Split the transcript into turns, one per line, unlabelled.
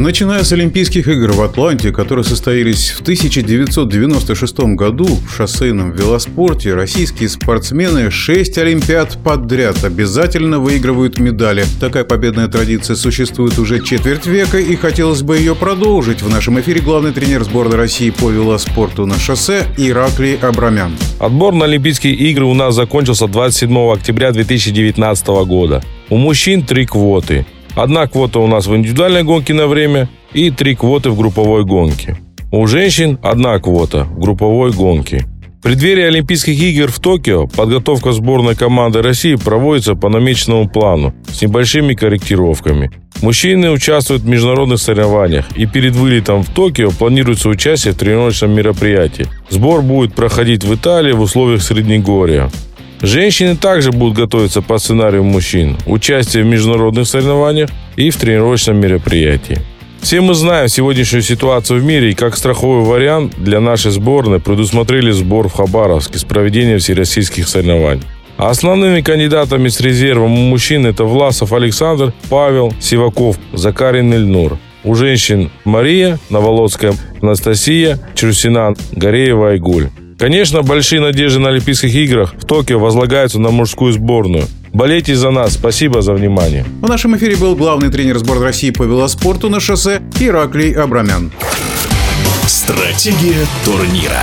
Начиная с Олимпийских игр в Атланте, которые состоялись в 1996 году в шоссейном велоспорте, российские спортсмены 6 Олимпиад подряд обязательно выигрывают медали. Такая победная традиция существует уже четверть века, и хотелось бы ее продолжить. В нашем эфире главный тренер сборной России по велоспорту на шоссе Ираклий Абрамян.
Отбор на Олимпийские игры у нас закончился 27 октября 2019 года. У мужчин три квоты – Одна квота у нас в индивидуальной гонке на время и три квоты в групповой гонке. У женщин одна квота в групповой гонке. В преддверии Олимпийских игр в Токио подготовка сборной команды России проводится по намеченному плану с небольшими корректировками. Мужчины участвуют в международных соревнованиях и перед вылетом в Токио планируется участие в тренировочном мероприятии. Сбор будет проходить в Италии в условиях Среднегорья. Женщины также будут готовиться по сценарию мужчин, участие в международных соревнованиях и в тренировочном мероприятии. Все мы знаем сегодняшнюю ситуацию в мире и как страховой вариант для нашей сборной предусмотрели сбор в Хабаровске с проведением всероссийских соревнований. А основными кандидатами с резервом у мужчин это Власов Александр, Павел, Сиваков, Закарин Ильнур. У женщин Мария, Новолодская Анастасия, Чурсина, Гореева Айгуль. Конечно, большие надежды на Олимпийских играх в Токио возлагаются на мужскую сборную. Болейте за нас. Спасибо за внимание.
В нашем эфире был главный тренер сборной России по велоспорту на шоссе Ираклий Абрамян.
Стратегия турнира.